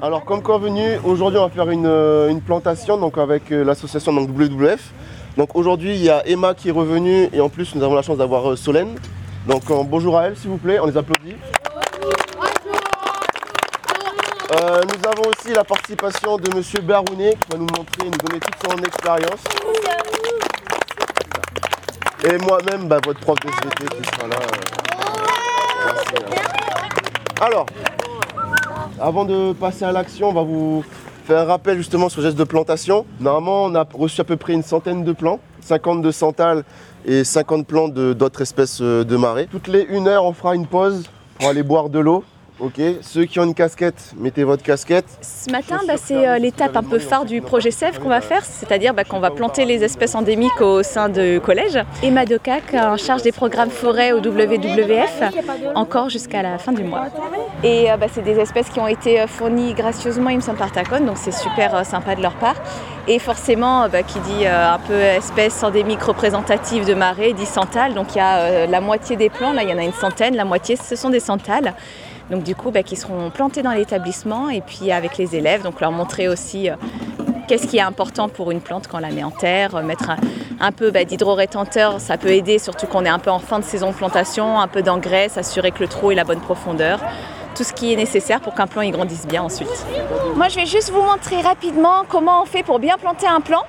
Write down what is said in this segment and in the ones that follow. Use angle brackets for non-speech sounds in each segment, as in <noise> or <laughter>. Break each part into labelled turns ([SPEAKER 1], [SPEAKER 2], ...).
[SPEAKER 1] Alors comme convenu, aujourd'hui on va faire une, euh, plantation donc avec euh, l'association WWF. Donc aujourd'hui il y a Emma qui est revenue et en plus nous avons la chance d'avoir euh, Solène. Donc bonjour à elle s'il vous plaît, on les applaudit. Nous avons aussi la participation de Monsieur Barounet qui va nous montrer, nous donner toute son expérience. Et moi-même, bah, votre prof de qui sera là. hein. Alors, avant de passer à l'action, on va vous faire un rappel justement sur le geste de plantation. Normalement, on a reçu à peu près une centaine de plants, 50 de santal et 50 plants d'autres espèces euh, de marais. Toutes les une heure, on fera une pause pour aller boire de l'eau. Ok, ceux qui ont une casquette, mettez votre casquette.
[SPEAKER 2] Ce matin, bah, c'est euh, l'étape un peu phare du projet SEF qu'on va faire, c'est-à-dire bah, qu'on va planter les espèces endémiques au sein du collège. Emma Docac, en charge des programmes forêt au WWF, encore jusqu'à la fin du mois. Et euh, bah, c'est des espèces qui ont été euh, fournies gracieusement, il me semble, par Tacon, donc c'est super sympa de leur part. Et forcément, qui dit un peu espèce endémique représentative de marée, dit santal. Donc il y a la moitié des plants, là il y en a une centaine, la moitié ce sont des santales. Donc du coup, bah, qui seront plantés dans l'établissement et puis avec les élèves, donc leur montrer aussi euh, qu'est-ce qui est important pour une plante quand on la met en terre, euh, mettre un, peu bah, d'hydro-rétenteur, ça peut aider, surtout qu'on est un peu en fin de saison de plantation, un peu d'engrais, s'assurer que le trou ait la bonne profondeur, tout ce qui est nécessaire pour qu'un plant y grandisse bien ensuite. Moi, je vais juste vous montrer rapidement comment on fait pour bien planter un plant.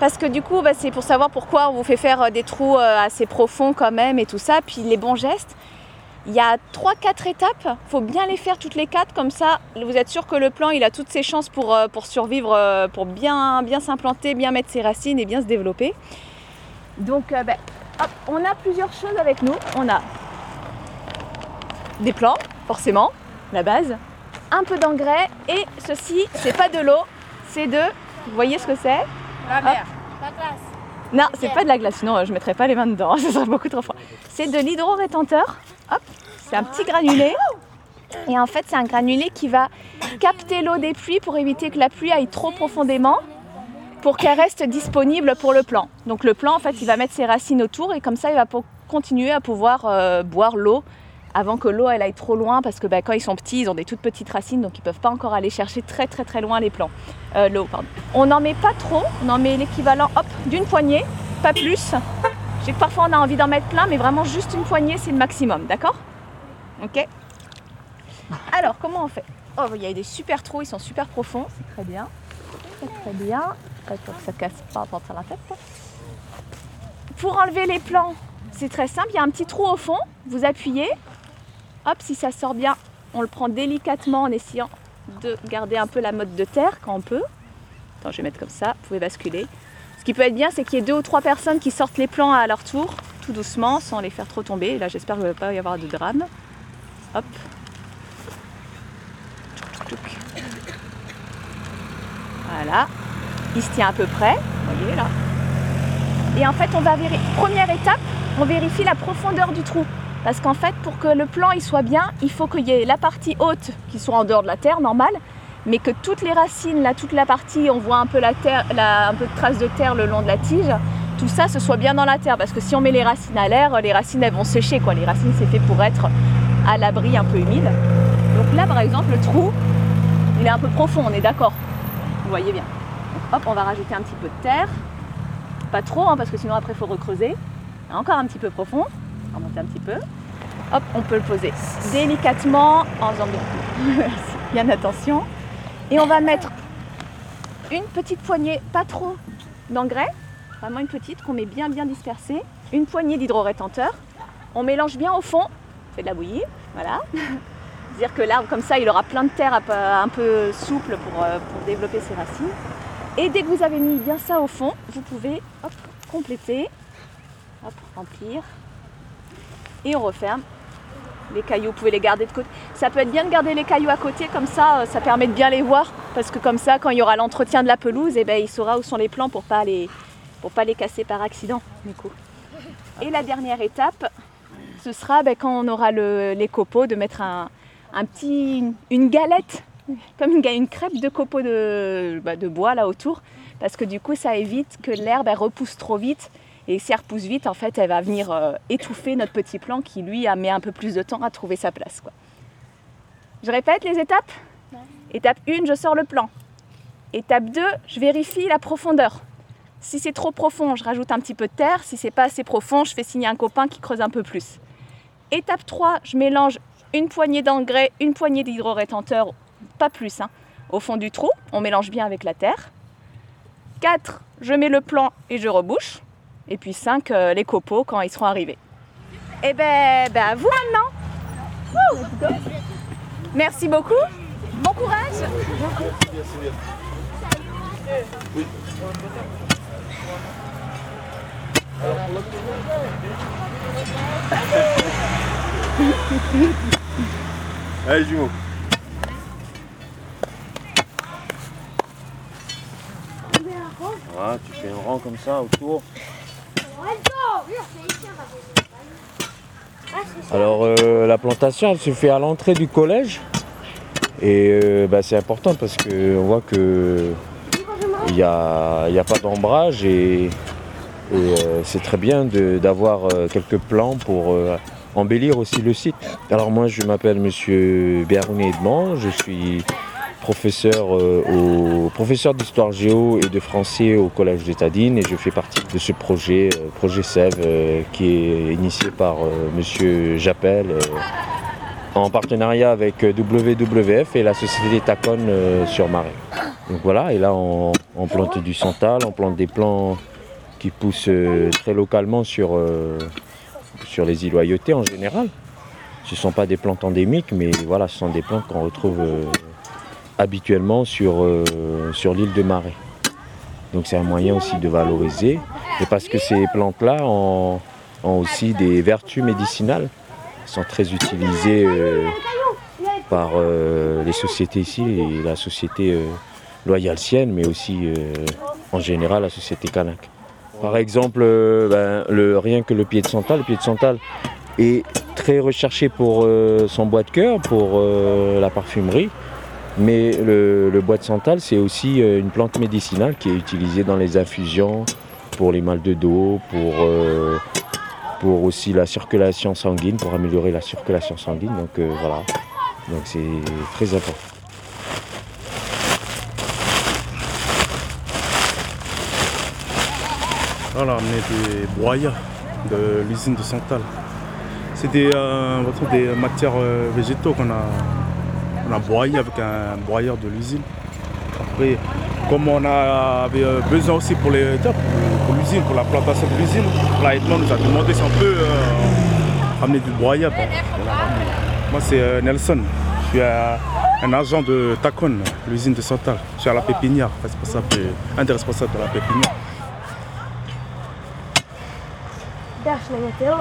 [SPEAKER 2] Parce que du coup, bah, c'est pour savoir pourquoi on vous fait faire euh, des trous assez profonds quand même et tout ça, puis les bons gestes. Il y a 3-4 étapes, il faut bien les faire toutes les quatre, comme ça vous êtes sûr que le plant il a toutes ses chances pour, euh, pour survivre, euh, pour bien, bien s'implanter, bien mettre ses racines et bien se développer. Donc euh, ben, hop, on a plusieurs choses avec nous. On a des plants, forcément, la base, un peu d'engrais et ceci, c'est pas de l'eau, c'est de. Vous voyez ce que c'est?
[SPEAKER 3] La mer. La glace.
[SPEAKER 2] non, c'est pas de la glace, sinon je mettrais pas les mains dedans, <laughs> ça serait beaucoup trop froid. C'est de l'hydro-rétenteur. C'est un petit granulé. Et en fait, c'est un granulé qui va capter l'eau des pluies pour éviter que la pluie aille trop profondément pour qu'elle reste disponible pour le plant. Donc le plant, en fait, il va mettre ses racines autour et comme ça, il va continuer à pouvoir euh, boire l'eau avant que l'eau aille trop loin parce que bah, quand ils sont petits, ils ont des toutes petites racines donc ils peuvent pas encore aller chercher très très très loin les plants. Euh, l'eau. On n'en met pas trop, on en met l'équivalent hop d'une poignée, pas plus. Parfois on a envie d'en mettre plein, mais vraiment juste une poignée c'est le maximum, d'accord? Ok? Alors comment on fait? Oh, il y a des super trous, ils sont super profonds, c'est très bien. Très très bien. Pour que ça casse pas la tête. Pour enlever les plants, c'est très simple, il y a un petit trou au fond, vous appuyez, hop, si ça sort bien, on le prend délicatement en essayant de garder un peu la mode de terre quand on peut. Attends, je vais mettre comme ça, vous pouvez basculer. Ce qui peut être bien, c'est qu'il y ait deux ou trois personnes qui sortent les plants à leur tour, tout doucement, sans les faire trop tomber. Là, j'espère qu'il ne va pas y avoir de drame. Hop. Voilà. Il se tient à peu près. Vous voyez là. Et en fait, on va vérifier. Première étape, on vérifie la profondeur du trou. Parce qu'en fait, pour que le plan il soit bien, il faut qu'il y ait la partie haute qui soit en dehors de la terre, normale, mais que toutes les racines, là, toute la partie, on voit un peu la terre, un peu de traces de terre le long de la tige, tout ça, ce soit bien dans la terre. Parce que si on met les racines à l'air, les racines elles vont sécher. Quoi. Les racines, c'est fait pour être à l'abri un peu humide. Donc là, par exemple, le trou, il est un peu profond, on est d'accord. Vous voyez bien. Donc, hop, on va rajouter un petit peu de terre. Pas trop, hein, parce que sinon après, il faut recreuser. Encore un petit peu profond. On va un petit peu. Hop, on peut le poser délicatement en faisant <laughs> bien attention. Et on va mettre une petite poignée, pas trop d'engrais, vraiment une petite qu'on met bien bien dispersée, une poignée d'hydro-rétenteur. On mélange bien au fond, fait de la bouillie, voilà. <laughs> C'est-à-dire que l'arbre comme ça, il aura plein de terre un peu, souple pour, euh, pour développer ses racines. Et dès que vous avez mis bien ça au fond, vous pouvez compléter, hop, remplir, et on referme. Les cailloux, vous pouvez les garder de côté. Ça peut être bien de garder les cailloux à côté, comme ça, euh, ça permet de bien les voir. Parce que comme ça, quand il y aura l'entretien de la pelouse, eh ben, il saura où sont les plants pour pas pas les casser par accident. Et la dernière étape, ce sera ben, quand on aura le- les copeaux, de mettre un, petit, une galette, comme une, une crêpe de copeaux de, bah, de bois là autour. Parce que du coup, ça évite que l'herbe repousse trop vite. Et si elle repousse vite, en fait, elle va venir euh, étouffer notre petit plant qui, lui, a mis un peu plus de temps à trouver sa place. Quoi. Je répète les étapes? Étape 1, je sors le plan. Étape 2, je vérifie la profondeur. Si c'est trop profond, je rajoute un petit peu de terre. Si c'est pas assez profond, je fais signer un copain qui creuse un peu plus. Étape 3, je mélange une poignée d'engrais, une poignée d'hydrorétenteur, pas plus, hein, au fond du trou. On mélange bien avec la terre. 4, je mets le plan et je rebouche. Et puis 5, euh, les copeaux quand ils seront arrivés. Et ben, ben à vous maintenant. Wouh Merci beaucoup. Bon courage. <laughs>
[SPEAKER 1] Allez, jumeaux. Ah, tu fais un rang comme ça autour.
[SPEAKER 4] Alors euh, la plantation elle se fait à l'entrée du collège et euh, bah, c'est important parce qu'on voit que il n'y a, y a pas d'ombrage et, euh, c'est très bien d'avoir quelques plans pour embellir aussi le site. Alors moi je m'appelle monsieur Bernier Edmond, je suis professeur, euh, professeur d'histoire géo et de français au collège de Tadine et je fais partie de ce projet, euh, projet SEV, euh, qui est initié par monsieur Jappel en partenariat avec WWF et la société Tacon sur Marais. Donc voilà, et là on, plante du santal, on plante des plants qui poussent très localement sur, sur les îles Loyauté en général. Ce ne sont pas des plantes endémiques, mais voilà, ce sont des plantes qu'on retrouve habituellement sur, euh, sur l'île de Marais. Donc c'est un moyen aussi de valoriser. Et parce que ces plantes-là ont, ont aussi des vertus médicinales. Elles sont très utilisées euh, par euh, les sociétés ici, la société euh, loyalcienne, mais aussi en général la société kanak. Par exemple, ben, rien que le pied de santal, le pied de santal est très recherché pour son bois de cœur, pour la parfumerie. Mais le, bois de santal, c'est aussi euh, une plante médicinale qui est utilisée dans les infusions pour les mal de dos, pour, euh, pour aussi la circulation sanguine, pour améliorer la circulation sanguine. Donc euh, voilà, donc c'est très important.
[SPEAKER 5] On a amené des broyats de l'usine de Santal. C'est des, des matières végétaux qu'on a, on a broyé avec un broyeur de l'usine. Après, comme on avait euh, besoin aussi pour les pour, l'usine, pour la plantation de l'usine, la Hetman nous a demandé si on peut euh, ramener du ramené. Moi c'est euh, Nelson, je suis euh, un agent de Tacon, l'usine de Santal. Je suis à la pépinière, responsable un des responsables de la pépinière.
[SPEAKER 3] Mateo.